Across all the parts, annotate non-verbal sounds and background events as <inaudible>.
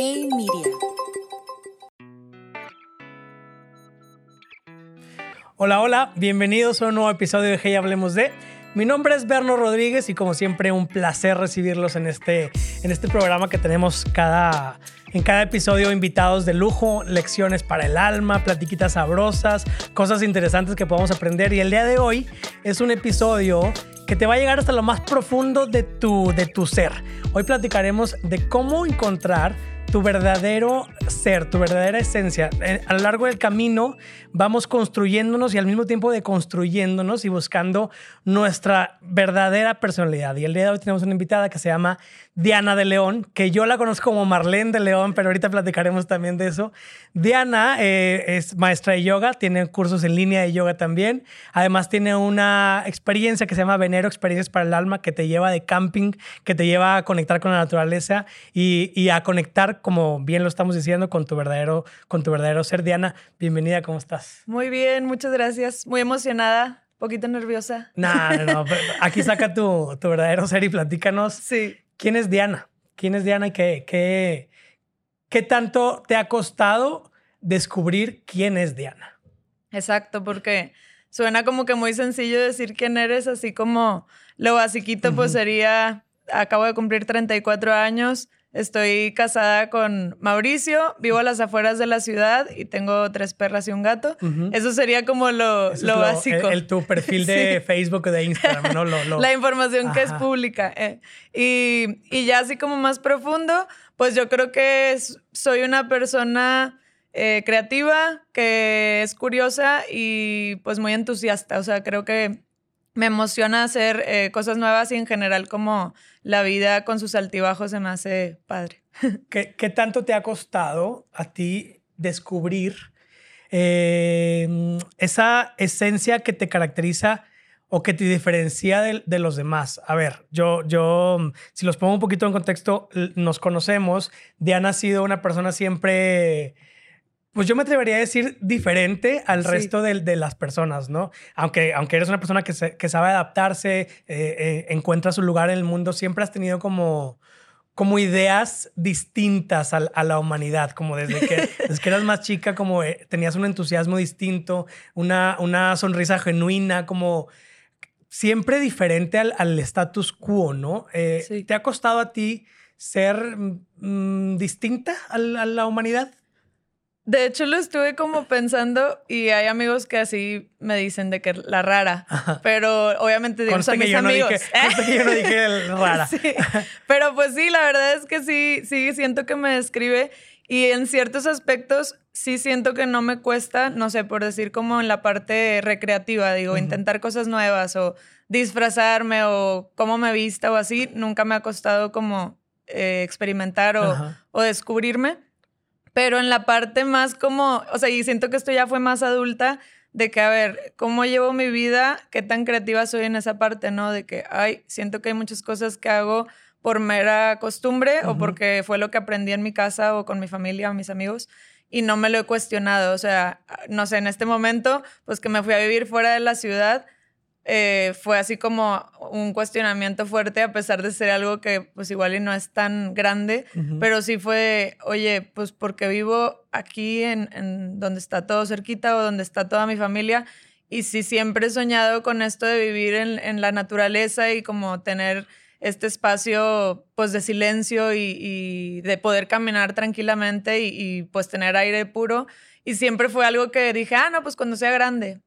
Hey Media. Hola, hola, bienvenidos a un nuevo episodio de Hey Hablemos de. Mi nombre es Berno Rodríguez y como siempre un placer recibirlos en este, en este programa que tenemos cada, en cada episodio invitados de lujo, lecciones para el alma, platiquitas sabrosas, cosas interesantes que podamos aprender. Y el día de hoy es un episodio que te va a llegar hasta lo más profundo de tu, de tu ser. Hoy platicaremos de cómo encontrar tu verdadero ser, tu verdadera esencia. Eh, a lo largo del camino vamos construyéndonos y al mismo tiempo deconstruyéndonos y buscando nuestra verdadera personalidad. Y el día de hoy tenemos una invitada que se llama Diana de León, que yo la conozco como Marlene de León, pero ahorita platicaremos también de eso. Diana eh, es maestra de yoga, tiene cursos en línea de yoga también. Además tiene una experiencia que se llama Venero Experiencias para el Alma, que te lleva de camping, que te lleva a conectar con la naturaleza y, y a conectar, como bien lo estamos diciendo, con tu verdadero, con tu verdadero ser. Diana, bienvenida, ¿cómo estás? Muy bien, muchas gracias. Muy emocionada, poquito nerviosa. No, no, no. Aquí saca tu, tu verdadero ser y platícanos. Sí. ¿Quién es Diana? ¿Quién es Diana y qué, qué, qué tanto te ha costado descubrir quién es Diana? Exacto, porque suena como que muy sencillo decir quién eres, así como lo basiquito pues sería, acabo de cumplir 34 años, estoy casada con Mauricio, vivo a las afueras de la ciudad y tengo tres perras y un gato. Eso sería como lo, es básico. El, tu perfil de <laughs> Facebook o de Instagram, ¿no? Lo, <laughs> la información que es pública. eh. Y, y ya así como más profundo, pues yo creo que es- soy una persona eh, creativa, que es curiosa y pues muy entusiasta. O sea, creo que me emociona hacer eh, cosas nuevas y en general como la vida con sus altibajos se me hace padre. <laughs> ¿Qué, qué tanto te ha costado a ti descubrir eh, esa esencia que te caracteriza o que te diferencia de, los demás? A ver, yo, yo, si los pongo un poquito en contexto, nos conocemos. Diana ha sido una persona siempre, pues yo me atrevería a decir diferente al Sí. resto de, de las personas, ¿no? Aunque, aunque eres una persona que, se- que sabe adaptarse, eh, eh, encuentra su lugar en el mundo, siempre has tenido como como ideas distintas a, la humanidad, como desde que, <laughs> desde que eras más chica, como eh, tenías un entusiasmo distinto, una, una sonrisa genuina, como siempre diferente al, al status quo, ¿no? Eh, Sí. ¿Te ha costado a ti ser mm, distinta a la humanidad? De hecho, lo estuve como pensando y hay amigos que así me dicen de que la rara, pero obviamente digo, que, mis yo no amigos. dije, conste que yo no dije el <laughs> rara. Sí. Pero pues sí, la verdad es que sí, sí, siento que me describe y en ciertos aspectos sí siento que no me cuesta, no sé, por decir como en la parte recreativa, digo, intentar cosas nuevas o disfrazarme o cómo me vista o así, nunca me ha costado como eh, experimentar o, o descubrirme. Pero en la parte más como, o sea, y siento que esto ya fue más adulta, de que, a ver, ¿cómo llevo mi vida? ¿Qué tan creativa soy en esa parte, no? De que, ay, siento que hay muchas cosas que hago por mera costumbre o porque fue lo que aprendí en mi casa o con mi familia o mis amigos y no me lo he cuestionado. O sea, no sé, en este momento, pues que me fui a vivir fuera de la ciudad, eh, fue así como un cuestionamiento fuerte a pesar de ser algo que pues igual y no es tan grande, pero sí fue, oye, pues porque vivo aquí en, en donde está todo cerquita o donde está toda mi familia y sí siempre he soñado con esto de vivir en, en la naturaleza y como tener este espacio pues de silencio y, y de poder caminar tranquilamente y, y, pues tener aire puro. Y siempre fue algo que dije, ah, no, pues cuando sea grande.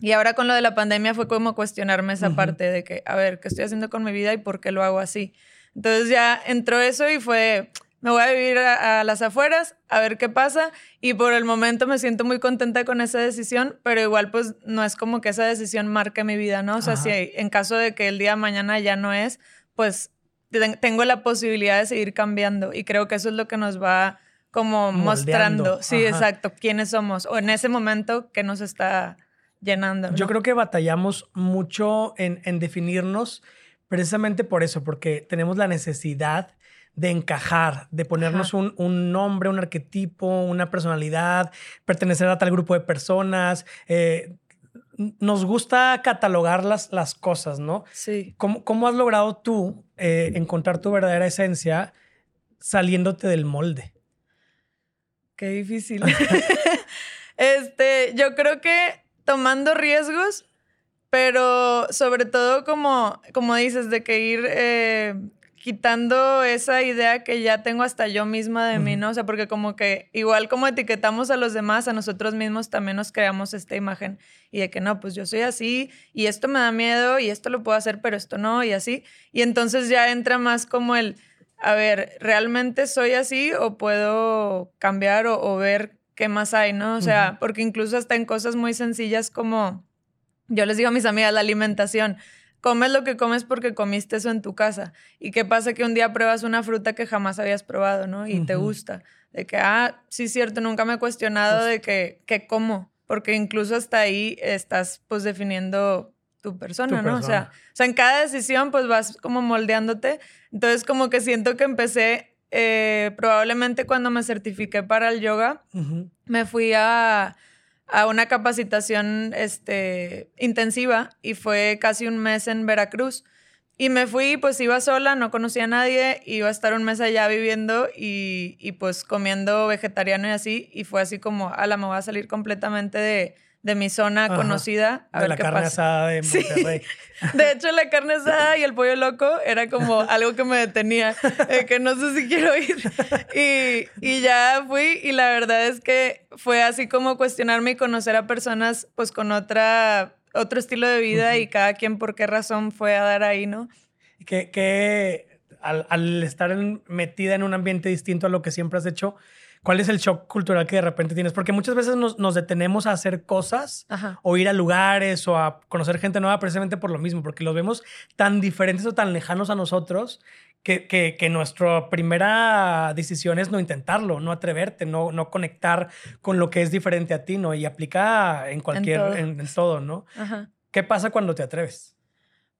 Y ahora con lo de la pandemia fue como cuestionarme esa parte de que, a ver, ¿qué estoy haciendo con mi vida y por qué lo hago así? Entonces ya entró eso y fue, me voy a vivir a, a las afueras, a ver qué pasa. Y por el momento me siento muy contenta con esa decisión, pero igual pues no es como que esa decisión marque mi vida, ¿no? O sea, Ajá. si en caso de que el día de mañana ya no es, pues ten- tengo la posibilidad de seguir cambiando y creo que eso es lo que nos va como Moldeando, mostrando, sí, ajá. exacto, quiénes somos o en ese momento que nos está llenando. Yo creo que batallamos mucho en, en definirnos precisamente por eso, porque tenemos la necesidad de encajar, de ponernos un, un nombre, un arquetipo, una personalidad, pertenecer a tal grupo de personas. eh, nos gusta catalogar las, las cosas, ¿no? Sí. ¿Cómo, cómo has logrado tú eh, encontrar tu verdadera esencia saliéndote del molde? Qué difícil. <laughs> este, yo creo que tomando riesgos, pero sobre todo como, como dices, de que ir eh, quitando esa idea que ya tengo hasta yo misma de mí, ¿no? O sea, porque como que igual como etiquetamos a los demás, a nosotros mismos también nos creamos esta imagen y de que no, pues yo soy así y esto me da miedo y esto lo puedo hacer, pero esto no y así. Y entonces ya entra más como el, a ver, ¿realmente soy así o puedo cambiar o, ver qué más hay, ¿no? O sea, porque incluso hasta en cosas muy sencillas como, yo les digo a mis amigas, la alimentación comes lo que comes porque comiste eso en tu casa. ¿Y qué pasa que un día pruebas una fruta que jamás habías probado, ¿no? Y te gusta. De que, ah, sí, cierto, nunca me he cuestionado de que, ¿qué como, porque incluso hasta ahí estás pues definiendo tu persona, ¿no? O sea, o sea, en cada decisión pues vas como moldeándote. Entonces como que siento que empecé, eh, probablemente cuando me certifiqué para el yoga, me fui a a una capacitación este, intensiva y fue casi un mes en Veracruz. Y me fui, pues iba sola, no conocía a nadie, iba a estar un mes allá viviendo y, y pues comiendo vegetariano y así. Y fue así como, ala, me voy a salir completamente de, de mi zona conocida. A de la carne asada de Monterrey. <laughs> De hecho, la carne asada y el pollo loco era como <laughs> algo que me detenía, que no sé si quiero ir. Y, y, ya fui y la verdad es que fue así como cuestionarme y conocer a personas pues con otra, otro estilo de vida y cada quien por qué razón fue a dar ahí, ¿no? Que, que al, al estar metida en un ambiente distinto a lo que siempre has hecho, ¿Cuál es el shock cultural que de repente tienes? Porque muchas veces nos, detenemos a hacer cosas o ir a lugares o a conocer gente nueva precisamente por lo mismo, porque los vemos tan diferentes o tan lejanos a nosotros que, que, nuestra primera decisión es no intentarlo, no atreverte, no, no conectar con lo que es diferente a ti, ¿no? Y aplica en cualquier, en todo, ¿no? ¿Qué pasa cuando te atreves?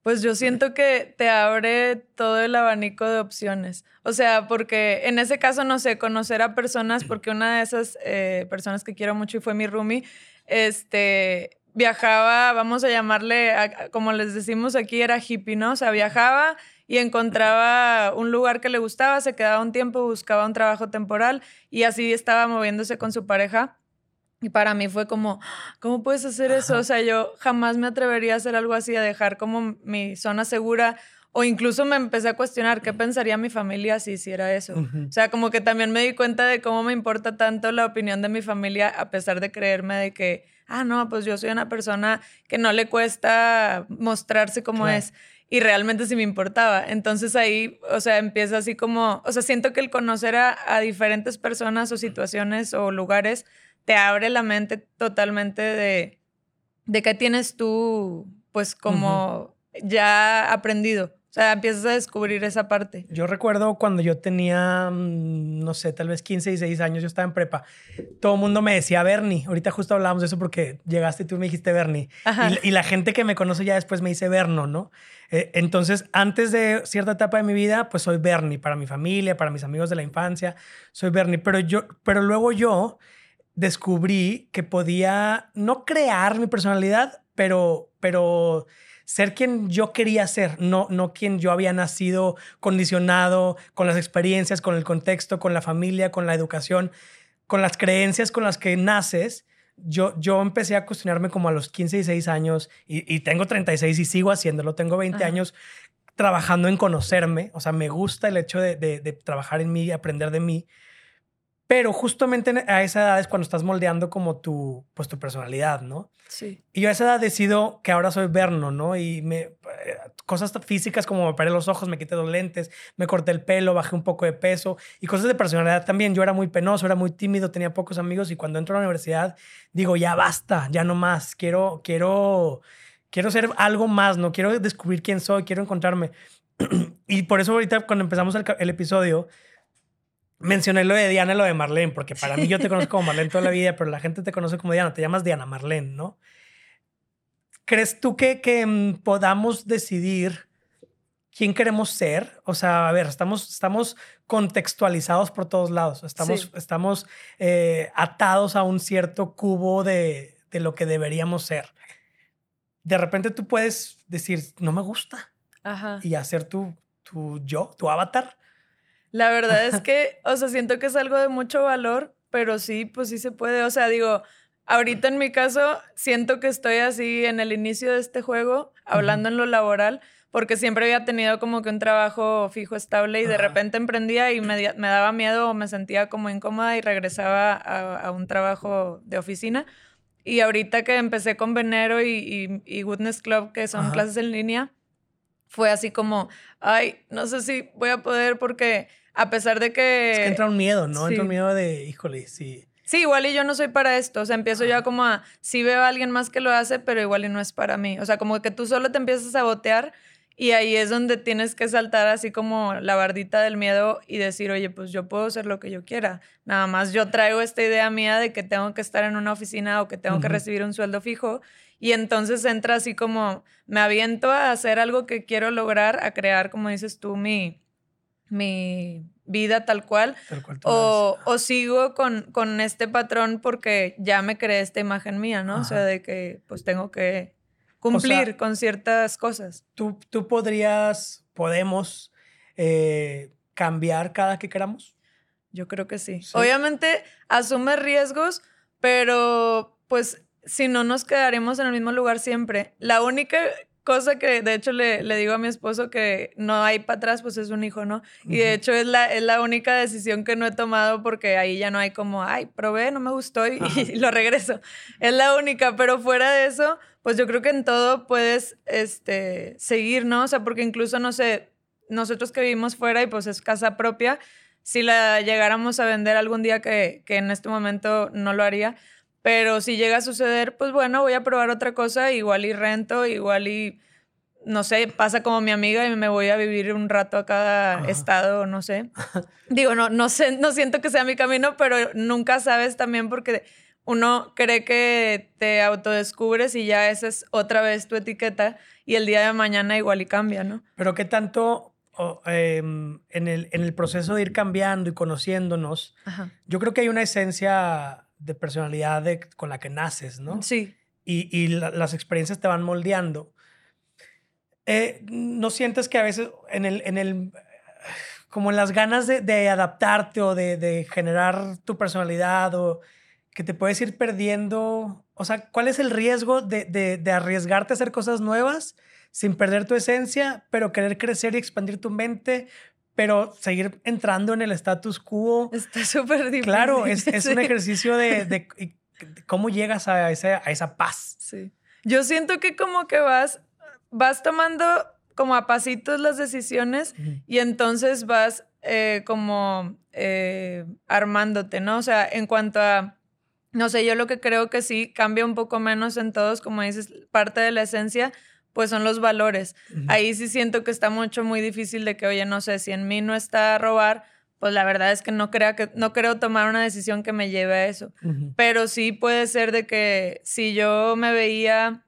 Pues yo siento que te abre todo el abanico de opciones. O sea, porque en ese caso, no sé, conocer a personas, porque una de esas eh, personas que quiero mucho y fue mi roomie, este, viajaba, vamos a llamarle, como les decimos aquí, era hippie, ¿no? O sea, viajaba y encontraba un lugar que le gustaba, se quedaba un tiempo, buscaba un trabajo temporal y así estaba moviéndose con su pareja y para mí fue como, ¿cómo puedes hacer eso? O sea, yo jamás me atrevería a hacer algo así, a dejar como mi zona segura. O incluso me empecé a cuestionar qué pensaría mi familia si hiciera eso. O sea, como que también me di cuenta de cómo me importa tanto la opinión de mi familia, a pesar de creerme de que, ah, no, pues yo soy una persona que no le cuesta mostrarse como es. Y realmente sí me importaba. Entonces ahí, o sea, empieza así como, o sea, siento que el conocer a, a diferentes personas o situaciones o lugares te abre la mente totalmente de, de qué tienes tú, pues como ya aprendido. O sea, empiezas a descubrir esa parte. Yo recuerdo cuando yo tenía, mm, no sé, tal vez 15 y 6 años, yo estaba en prepa. Todo el mundo me decía Bernie. Ahorita justo hablábamos de eso porque llegaste y tú me dijiste Bernie. Y, la gente que me conoce ya después me dice Berno, ¿no? Eh, entonces, antes de cierta etapa de mi vida, pues soy Bernie para mi familia, para mis amigos de la infancia. Soy Bernie. Pero, yo, pero luego yo descubrí que podía no crear mi personalidad, pero, pero ser quien yo quería ser, no, no quien yo había nacido condicionado con las experiencias, con el contexto, con la familia, con la educación, con las creencias con las que naces. Yo, yo empecé a cuestionarme como a los 15, 16 años y, tengo 36 y sigo haciéndolo. Tengo 20 años trabajando en conocerme. O sea, me gusta el hecho de, de, de trabajar en mí y aprender de mí. Pero justamente a esa edad es cuando estás moldeando como tu, pues, tu personalidad, ¿no? Sí. Y yo a esa edad decido que ahora soy Berno, ¿no? Y me, eh, cosas físicas como me paré los ojos, me quité los lentes, me corté el pelo, bajé un poco de peso y cosas de personalidad también. Yo era muy penoso, era muy tímido, tenía pocos amigos y cuando entro a la universidad digo, ya basta, ya no más, quiero, quiero, quiero ser algo más, ¿no? Quiero descubrir quién soy, quiero encontrarme. <clears throat> y por eso ahorita cuando empezamos el, el episodio mencioné lo de Diana y lo de Marlene, porque para mí yo te <laughs> conozco como Marlene toda la vida, pero la gente te conoce como Diana, te llamas Diana Marlene, ¿no? ¿Crees tú que, que mm, podamos decidir quién queremos ser? O sea, a ver, estamos, estamos contextualizados por todos lados, estamos, estamos eh, atados a un cierto cubo de, de lo que deberíamos ser. De repente tú puedes decir, no me gusta, y hacer tu, tu yo, tu avatar la verdad es <laughs> que, o sea, siento que es algo de mucho valor pero sí, pues sí se puede. O sea, digo, ahorita en mi caso, siento que estoy así en el inicio de este juego, hablando en lo laboral, porque siempre había tenido como que un trabajo fijo, estable, y de repente emprendía y me, me, daba miedo o me sentía como incómoda y regresaba a, un trabajo de oficina. Y ahorita que empecé con Venero y, y, Goodness Club, que son clases en línea, fue así como, ay, no sé si voy a poder porque a pesar de que... Es que entra un miedo, ¿no? Entra un miedo de, híjole, sí. Sí, igual y yo no soy para esto. O sea, empiezo ya como a, sí veo a alguien más que lo hace, pero igual y no es para mí. O sea, como que tú solo te empiezas a sabotear y ahí es donde tienes que saltar así como la bardita del miedo y decir, oye, pues yo puedo hacer lo que yo quiera. Nada más yo traigo esta idea mía de que tengo que estar en una oficina o que tengo que recibir un sueldo fijo. Y entonces entra así como, me aviento a hacer algo que quiero lograr, a crear, como dices tú, mi, mi vida tal cual. o, o, sigo con, con, este patrón porque ya me creé esta imagen mía, ¿no? O sea, de que pues tengo que cumplir con ciertas cosas. ¿Tú, tú podrías, podemos eh, cambiar cada que queramos? Yo creo que sí. Obviamente asume riesgos, pero pues si no nos quedaremos en el mismo lugar siempre. La única cosa que de hecho le, le, digo a mi esposo que no hay para atrás, pues es un hijo, ¿no? Y de hecho es la, es la única decisión que no he tomado porque ahí ya no hay como, ay, probé, no me gustó y, y lo regreso. Es la única, pero fuera de eso, pues yo creo que en todo puedes este, seguir, ¿no? O sea, porque incluso, no sé, nosotros que vivimos fuera y pues es casa propia, si la llegáramos a vender algún día que, que en este momento no lo haría, pero si llega a suceder, pues bueno, voy a probar otra cosa, igual y rento, igual y, no sé, pasa como mi amiga y me voy a vivir un rato a cada estado, no sé. <laughs> Digo, no, no sé, no siento que sea mi camino, pero nunca sabes también porque uno cree que te autodescubres y ya esa es otra vez tu etiqueta y el día de mañana igual y cambia, ¿no? Pero qué tanto em, en, el, en el proceso de ir cambiando y conociéndonos, yo creo que hay una esencia de personalidad con la que naces, ¿no? Sí. Y, y las experiencias te van moldeando. Eh, ¿No sientes que a veces en el, en el como en las ganas de, de adaptarte o de, de generar tu personalidad o que te puedes ir perdiendo. O sea, ¿cuál es el riesgo de, de, arriesgarte a hacer cosas nuevas sin perder tu esencia, pero querer crecer y expandir tu mente, pero seguir entrando en el status quo? Está súper difícil. Claro, es, es un <laughs> ejercicio de, de, cómo llegas a esa, a esa paz. Sí. Yo siento que como que vas, vas tomando como a pasitos las decisiones y entonces vas eh, como eh, armándote, ¿no? O sea, en cuanto a no sé, yo lo que creo que sí cambia un poco menos en todos, como dices, parte de la esencia, pues son los valores. Ahí sí siento que está mucho, muy difícil de que, oye, no sé, si en mí no está robar, pues la verdad es que no, crea que, no creo tomar una decisión que me lleve a eso. Pero sí puede ser de que si yo me veía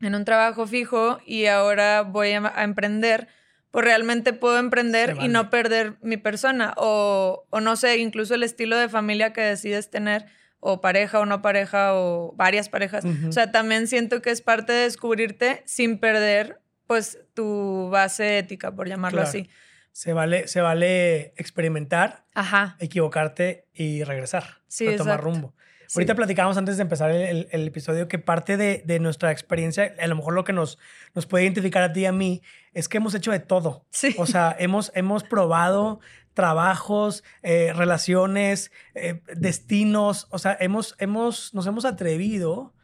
en un trabajo fijo y ahora voy a, emprender, pues realmente puedo emprender y no perder mi persona. O, o no sé, incluso el estilo de familia que decides tener o pareja o no pareja o varias parejas. O sea, también siento que es parte de descubrirte sin perder pues tu base ética, por llamarlo así. Se vale, se vale experimentar, Ajá. equivocarte y regresar, sí, tomar rumbo. Ahorita platicábamos antes de empezar el, el, episodio que parte de, de, nuestra experiencia, a lo mejor lo que nos, nos puede identificar a ti y a mí, es que hemos hecho de todo. Sí. O sea, hemos, hemos probado trabajos, eh, relaciones, eh, destinos, o sea, hemos, hemos, nos hemos atrevido,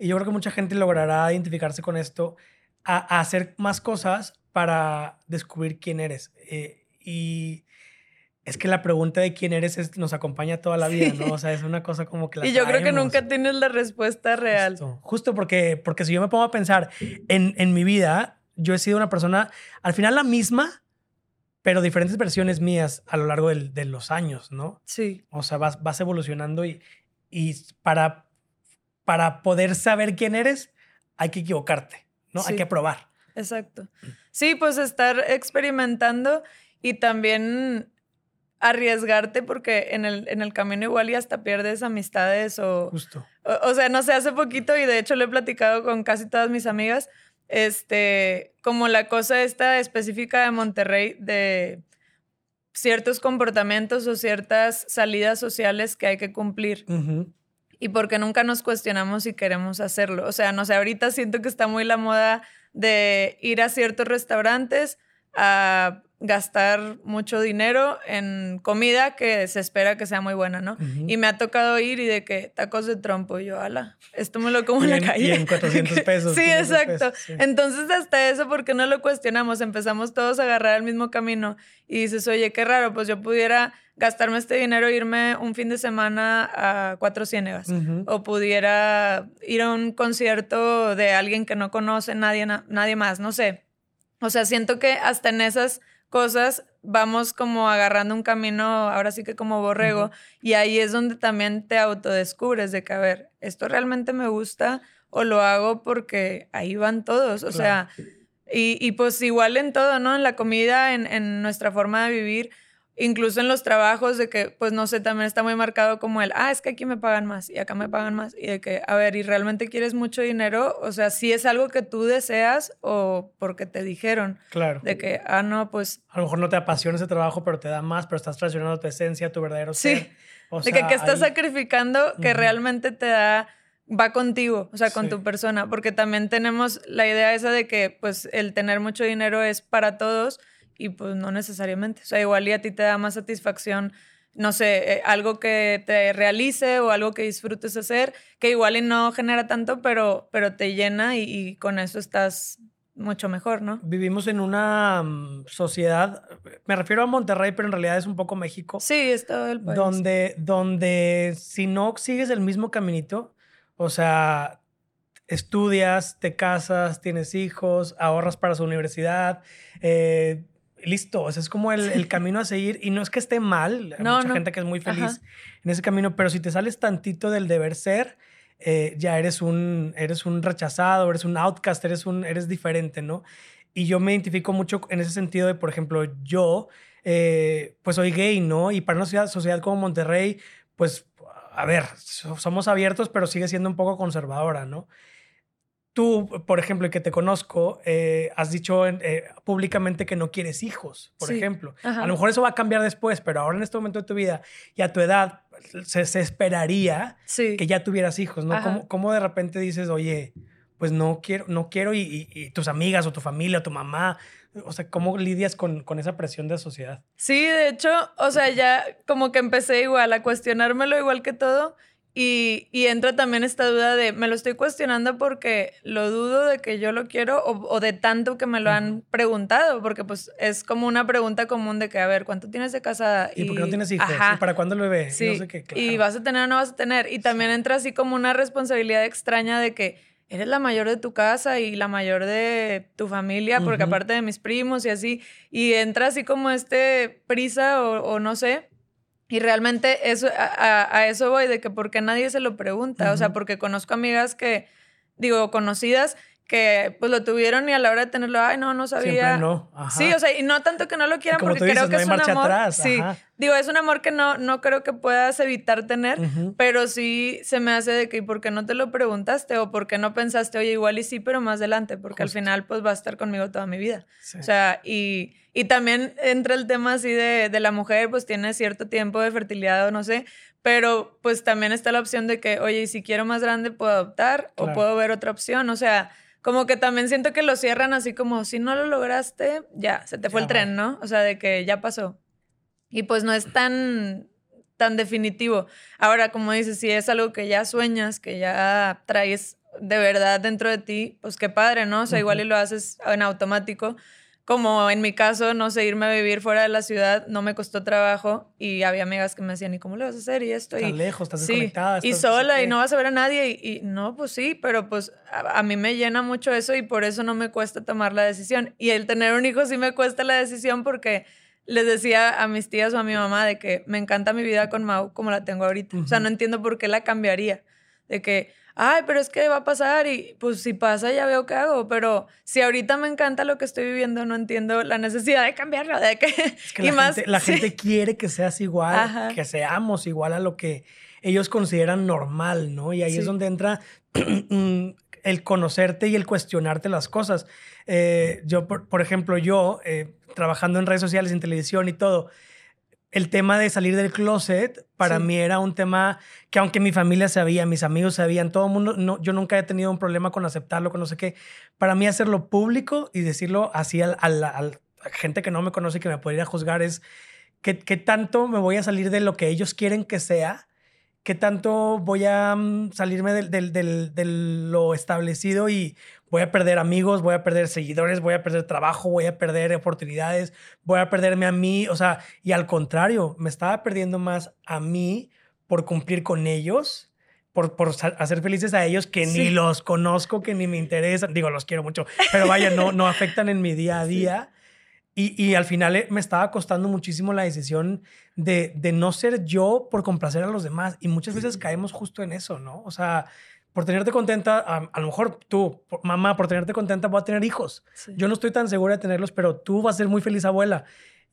y yo creo que mucha gente logrará identificarse con esto, a, hacer más cosas para descubrir quién eres. Eh, y es que la pregunta de quién eres nos acompaña toda la vida, ¿no? O sea, es una cosa como que... y yo creo que nunca tienes la respuesta real. Justo, porque, porque si yo me pongo a pensar en, en mi vida, yo he sido una persona, al final la misma, pero diferentes versiones mías a lo largo de los años, ¿no? Sí. O sea, vas, vas evolucionando y, y para, para poder saber quién eres, hay que equivocarte, ¿no? Hay que probar. Exacto. Sí, pues estar experimentando y también arriesgarte porque en el, en el camino igual y hasta pierdes amistades o... Justo. O, o sea, no sé, hace poquito y de hecho lo he platicado con casi todas mis amigas este, como la cosa esta específica de Monterrey de ciertos comportamientos o ciertas salidas sociales que hay que cumplir. Y porque nunca nos cuestionamos si queremos hacerlo. O sea, no sé, ahorita siento que está muy la moda de ir a ciertos restaurantes a gastar mucho dinero en comida que se espera que sea muy buena, ¿no? Y me ha tocado ir y de que tacos de trompo, y yo, ala, esto me lo como en, la calle. Y en 400 <laughs> pesos. sí, exacto. Entonces, hasta eso, ¿por qué no lo cuestionamos? Empezamos todos a agarrar el mismo camino y dices, oye, qué raro, pues yo pudiera gastarme este dinero e irme un fin de semana a Cuatro Ciénegas. O pudiera ir a un concierto de alguien que no conoce nadie, nadie más, no sé. O sea, siento que hasta en esas cosas vamos como agarrando un camino, ahora sí que como borrego, y ahí es donde también te autodescubres de que, a ver, esto realmente me gusta o lo hago porque ahí van todos, o sea, y, y, pues igual en todo, ¿no? En la comida, en, en nuestra forma de vivir, incluso en los trabajos de que, pues no sé, también está muy marcado como el, ah, es que aquí me pagan más y acá me pagan más. Y de que, a ver, ¿y realmente quieres mucho dinero? O sea, si es algo que tú deseas o porque te dijeron. Claro. De que, ah, no, pues... A lo mejor no te apasiona ese trabajo, pero te da más, pero estás traicionando tu esencia, tu verdadero ser. Sí. O de que, que estás sacrificando que realmente te da va contigo, o sea, con tu persona, porque también tenemos la idea esa de que pues el tener mucho dinero es para todos, y pues no necesariamente. O sea, igual y a ti te da más satisfacción, no sé, eh, algo que te realice o algo que disfrutes hacer, que igual y no genera tanto, pero, pero te llena y, con eso estás mucho mejor, ¿no? Vivimos en una mm, sociedad, me refiero a Monterrey, pero en realidad es un poco México. Sí, es todo el país. Donde, donde si no sigues el mismo caminito, o sea, estudias, te casas, tienes hijos, ahorras para su universidad, eh, listo, o sea, es como el, camino a seguir y no es que esté mal, hay mucha gente que es muy feliz en ese camino, pero si te sales tantito del deber ser, eh, ya eres un, eres un rechazado, eres un outcast, eres, un, eres diferente, ¿no? Y yo me identifico mucho en ese sentido de, por ejemplo, yo, eh, pues soy gay, ¿no? Y para una sociedad como Monterrey, pues, a ver, somos abiertos, pero sigue siendo un poco conservadora, ¿no? Tú, por ejemplo, que te conozco, eh, has dicho eh, públicamente que no quieres hijos, por ejemplo. A lo mejor eso va a cambiar después, pero ahora en este momento de tu vida y a tu edad se, esperaría que ya tuvieras hijos, ¿no? ¿Cómo, de repente dices, oye, pues no quiero, no quiero y, tus amigas o tu familia o tu mamá, o sea, ¿cómo lidias con, con esa presión de la sociedad? Sí, de hecho, o sea, ya como que empecé igual a cuestionármelo igual que todo. Y, y, entra también esta duda de, me lo estoy cuestionando porque lo dudo de que yo lo quiero o, de tanto que me lo han preguntado, porque pues es como una pregunta común de que, a ver, ¿cuánto tienes de casada? ¿Y, por qué no tienes hijos? ¿Y para cuándo lo bebé? Sí. Y vas a tener o no vas a tener. Y también entra así como una responsabilidad extraña de que eres la mayor de tu casa y la mayor de tu familia, porque aparte de mis primos y así, y entra así como este prisa o, o no sé, y realmente eso, a, eso voy, de que porque nadie se lo pregunta, o sea, porque conozco amigas que, digo, conocidas que pues lo tuvieron y a la hora de tenerlo, ay, no, no sabía. Siempre no. Sí, o sea, y no tanto que no lo quieran porque creo que es un amor. Atrás. Sí, digo, es un amor que no, no creo que puedas evitar tener, pero sí se me hace de que, ¿y por qué no te lo preguntaste? O por qué no pensaste, oye, igual y sí, pero más adelante, porque al final pues va a estar conmigo toda mi vida. O sea, y, y también entra el tema así de, de la mujer, pues tiene cierto tiempo de fertilidad o no sé, pero pues también está la opción de que, oye, si quiero más grande, puedo adoptar o puedo ver otra opción, o sea como que también siento que lo cierran así como si no lo lograste, ya, se te fue el tren, ¿no? O sea, de que ya pasó. Y pues no es tan, tan definitivo. Ahora, como dices, si es algo que ya sueñas, que ya traes de verdad dentro de ti, pues qué padre, ¿no? O sea, igual y lo haces en automático como en mi caso, no sé, irme a vivir fuera de la ciudad no me costó trabajo y había amigas que me decían, ¿y cómo le vas a hacer? Y esto. Estás lejos, estás desconectada. y sola y no vas a ver a nadie. Y, no, pues sí, pero pues a, mí me llena mucho eso y por eso no me cuesta tomar la decisión. Y el tener un hijo sí me cuesta la decisión porque les decía a mis tías o a mi mamá de que me encanta mi vida con Mau como la tengo ahorita. O sea, no entiendo por qué la cambiaría. De que ay, pero es que va a pasar y pues si pasa ya veo qué hago, pero si ahorita me encanta lo que estoy viviendo, no entiendo la necesidad de cambiarlo, de que... Es que <laughs> la, más, gente, la <laughs> gente quiere que seas igual, que seamos igual a lo que ellos consideran normal, ¿no? Y ahí es donde entra <clears throat> el conocerte y el cuestionarte las cosas. Eh, yo, por, ejemplo, yo, eh, trabajando en redes sociales, en televisión y todo, el tema de salir del closet para mí era un tema que aunque mi familia sabía, mis amigos sabían, todo el mundo, no, yo nunca he tenido un problema con aceptarlo, con no sé qué. Para mí hacerlo público y decirlo así a la gente que no me conoce que me puede ir a juzgar es que, tanto me voy a salir de lo que ellos quieren que sea, qué tanto voy a mm, salirme de lo establecido y voy a perder amigos, voy a perder seguidores, voy a perder trabajo, voy a perder oportunidades, voy a perderme a mí, o sea, y al contrario, me estaba perdiendo más a mí por cumplir con ellos. Por, por hacer felices a ellos que ni los conozco, que ni me interesan. Digo, los quiero mucho, pero vaya, no, no afectan en mi día a día. Y, y, al final eh, me estaba costando muchísimo la decisión de, de, no ser yo por complacer a los demás. Y muchas veces caemos justo en eso, ¿no? O sea, por tenerte contenta, a, lo mejor tú, mamá, por tenerte contenta, voy a tener hijos. Yo no estoy tan segura de tenerlos, pero tú vas a ser muy feliz abuela.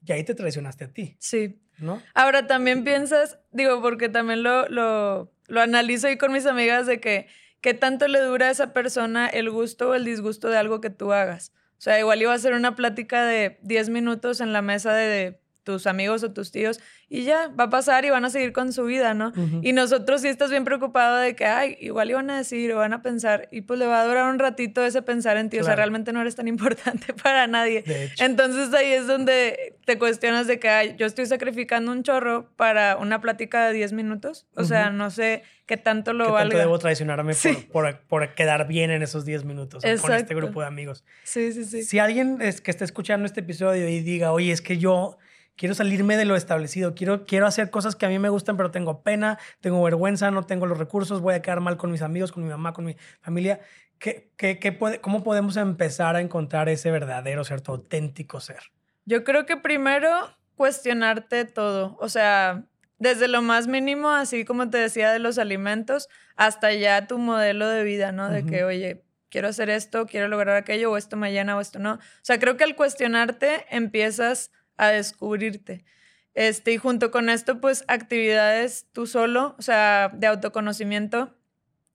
Y ahí te traicionaste a ti. Sí. ¿No? Ahora también piensas, digo, porque también lo, lo, lo analizo ahí con mis amigas de que qué tanto le dura a esa persona el gusto o el disgusto de algo que tú hagas. O sea, igual iba a ser una plática de 10 minutos en la mesa de tus amigos o tus tíos y ya va a pasar y van a seguir con su vida, ¿no? Y nosotros sí estás bien preocupado de que, ay, igual iban a decir o van a pensar y pues le va a durar un ratito ese pensar en ti, o sea, realmente no eres tan <laughs> importante para nadie. Entonces ahí es donde te cuestionas de que, ay, yo estoy sacrificando un chorro para una plática de 10 minutos, o sea, no sé qué tanto lo ¿Qué tanto debo traicionarme por, por, quedar bien en esos 10 minutos con este grupo de amigos. Sí, sí, sí. Si alguien es que esté escuchando este episodio y diga, oye, es que yo quiero salirme de lo establecido, quiero, quiero hacer cosas que a mí me gustan, pero tengo pena, tengo vergüenza, no tengo los recursos, voy a quedar mal con mis amigos, con mi mamá, con mi familia. ¿Qué, qué, qué puede, ¿Cómo podemos empezar a encontrar ese verdadero ser, tu auténtico ser? Yo creo que primero cuestionarte todo, o sea, desde lo más mínimo, así como te decía de los alimentos, hasta ya tu modelo de vida, ¿no? De que, oye, quiero hacer esto, quiero lograr aquello, o esto me llena, o esto no. O sea, creo que al cuestionarte empiezas a descubrirte. Este, y junto con esto, pues actividades tú solo, o sea, de autoconocimiento,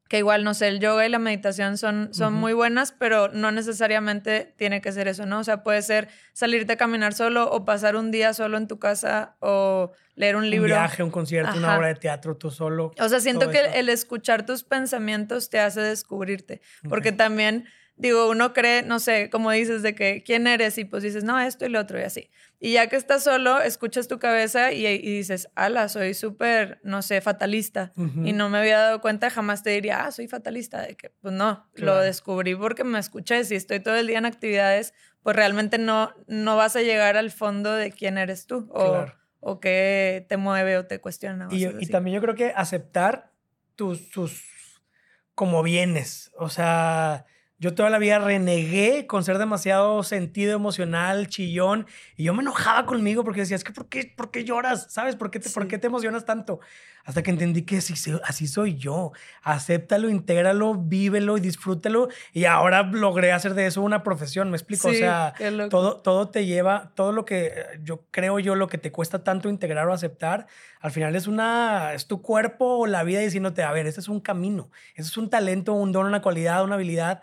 que igual, no sé, el yoga y la meditación son, son muy buenas, pero no necesariamente tiene que ser eso, ¿no? O sea, puede ser salirte a caminar solo o pasar un día solo en tu casa o leer un libro. Un viaje, un concierto, una obra de teatro tú solo. O sea, siento que el escuchar tus pensamientos te hace descubrirte, porque también digo, uno cree, no sé, como dices, de que quién eres y pues dices, no, esto y lo otro y así. Y ya que estás solo, escuchas tu cabeza y, dices, ala, soy súper, no sé, fatalista. Y no me había dado cuenta, jamás te diría, ah, soy fatalista. De que, pues no, lo descubrí porque me escuché. Si estoy todo el día en actividades, pues realmente no, no vas a llegar al fondo de quién eres tú o, o qué te mueve o te cuestiona. Y, y también yo creo que aceptar tus, tus como vienes. O sea yo toda la vida renegué con ser demasiado sentido emocional, chillón, y yo me enojaba conmigo porque decía, es que ¿por qué, por qué lloras? ¿Sabes? ¿Por qué, te, ¿Por qué te emocionas tanto? Hasta que entendí que así, así soy yo. Acéptalo, intégralo, vívelo y disfrútalo. Y ahora logré hacer de eso una profesión, ¿me explico? o sea, todo, todo te lleva, todo lo que yo creo yo, lo que te cuesta tanto integrar o aceptar, al final es una, es tu cuerpo o la vida diciéndote, a ver, este es un camino, este es un talento, un don, una cualidad, una habilidad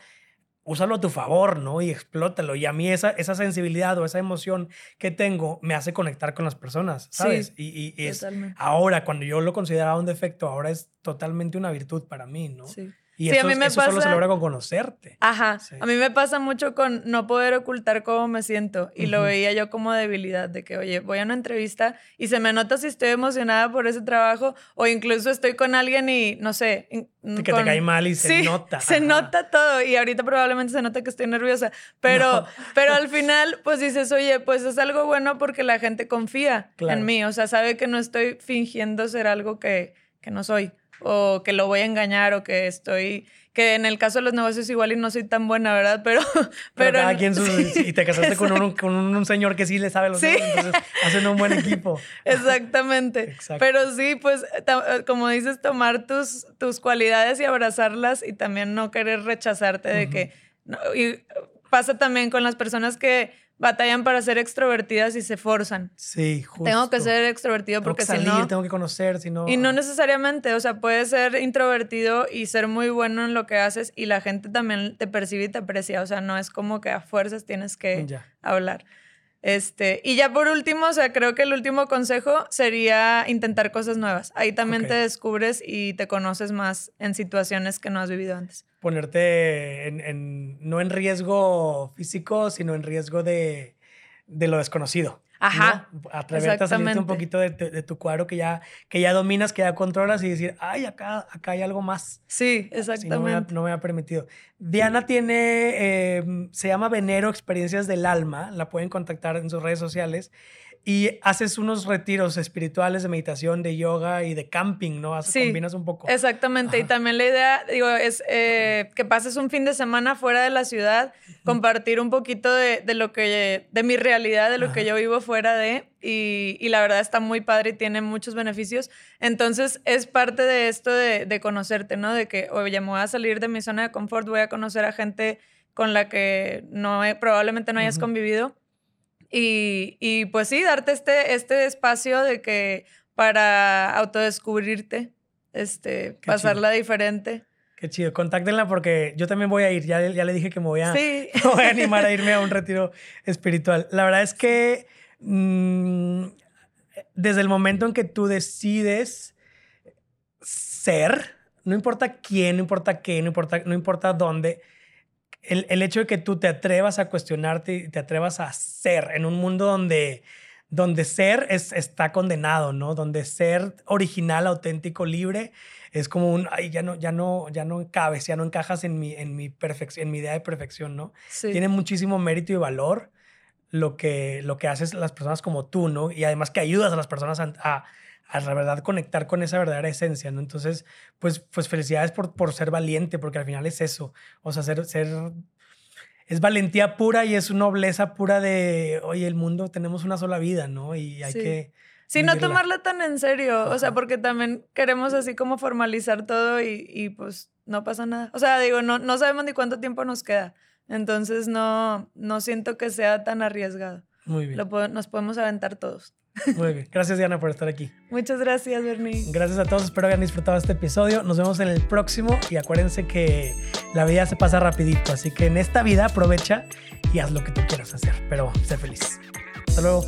úsalo a tu favor, ¿no? Y explótalo. Y a mí esa, esa sensibilidad o esa emoción que tengo me hace conectar con las personas, ¿sabes? y, y, es ahora, cuando yo lo consideraba un defecto, ahora es totalmente una virtud para mí, ¿no? Sí. Y eso, a mí me eso solo se logra con conocerte. Ajá. A mí me pasa mucho con no poder ocultar cómo me siento. Y lo veía yo como debilidad, de que, oye, voy a una entrevista y se me nota si estoy emocionada por ese trabajo o incluso estoy con alguien y, no sé... que te cae mal y se nota. Se nota todo. Y ahorita probablemente se nota que estoy nerviosa. Pero, pero al <laughs> final, pues dices, oye, pues es algo bueno porque la gente confía en mí. O sea, sabe que no estoy fingiendo ser algo que, que no soy o que lo voy a engañar o que estoy que en el caso de los negocios igual y no soy tan buena, ¿verdad? Pero... Pero, cada quien <laughs> y te casaste con un, con un, señor que sí le sabe los ¿Sí? negocios, entonces hacen un buen <laughs> equipo. Exactamente. Pero sí, pues como dices, tomar tus, tus cualidades y abrazarlas y también no querer rechazarte de que... y pasa también con las personas que batallan para ser extrovertidas y se forzan. Sí, justo. Tengo que ser extrovertido porque tengo que salir, Tengo que conocer, si no... Y no necesariamente, o sea, puedes ser introvertido y ser muy bueno en lo que haces y la gente también te percibe y te aprecia, o sea, no es como que a fuerzas tienes que hablar. Este, y ya por último, o sea, creo que el último consejo sería intentar cosas nuevas. Ahí también te descubres y te conoces más en situaciones que no has vivido antes. Ponerte en, no en riesgo físico, sino en riesgo de, de lo desconocido. Ajá. Atreverte a salirte un poquito de, tu cuadro que ya, que ya dominas, que ya controlas y decir, ay, acá, acá hay algo más. Sí, exactamente. no, me ha, permitido. Diana tiene, em, se llama Venero Experiencias del Alma, la pueden contactar en sus redes sociales y haces unos retiros espirituales de meditación, de yoga y de camping, ¿no? sí, combinas un poco. Exactamente. Y también la idea, digo, es eh, que pases un fin de semana fuera de la ciudad, compartir un poquito de, lo que, de mi realidad, de lo que yo vivo fuera de. Y, y, la verdad está muy padre y tiene muchos beneficios. Entonces es parte de esto de, de conocerte, ¿no? De que, oye, me voy a salir de mi zona de confort, voy a conocer a gente con la que no probablemente no hayas convivido y, pues sí, darte este, este espacio de que para autodescubrirte, este, pasarla diferente. Qué chido. Contáctenla porque yo también voy a ir. Ya, ya le dije que me voy, a, <laughs> voy a animar a <laughs> irme a un retiro espiritual. La verdad es que mm, desde el momento en que tú decides ser, no importa quién, no importa qué, no importa, no importa dónde, el, hecho de que tú te atrevas a cuestionarte y te atrevas a ser en un mundo donde, donde ser es, está condenado, ¿no? Donde ser original, auténtico, libre es como un, ay, ya no, ya no, ya no cabes, ya no encajas en mi, en mi, perfección, en mi idea de perfección, ¿no? Tiene muchísimo mérito y valor lo que, lo que haces las personas como tú, ¿no? Y además que ayudas a las personas a a la verdad conectar con esa verdadera esencia, ¿no? Entonces, pues, pues felicidades por, por ser valiente, porque al final es eso, o sea, ser, ser, es valentía pura y es nobleza pura de, oye, el mundo tenemos una sola vida, ¿no? Y hay que... Sí, no tomarla tan en serio, o sea, porque también queremos así como formalizar todo y, y, pues no pasa nada. O sea, digo, no, no sabemos ni cuánto tiempo nos queda, entonces no, no siento que sea tan arriesgado. Muy bien. nos podemos aventar todos. Muy bien. Gracias, Diana, por estar aquí. Muchas gracias, Bernie. Gracias a todos. Espero hayan disfrutado este episodio. Nos vemos en el próximo. Y acuérdense que la vida se pasa rapidito. Así que en esta vida aprovecha y haz lo que tú quieras hacer. Pero sé feliz. Hasta luego.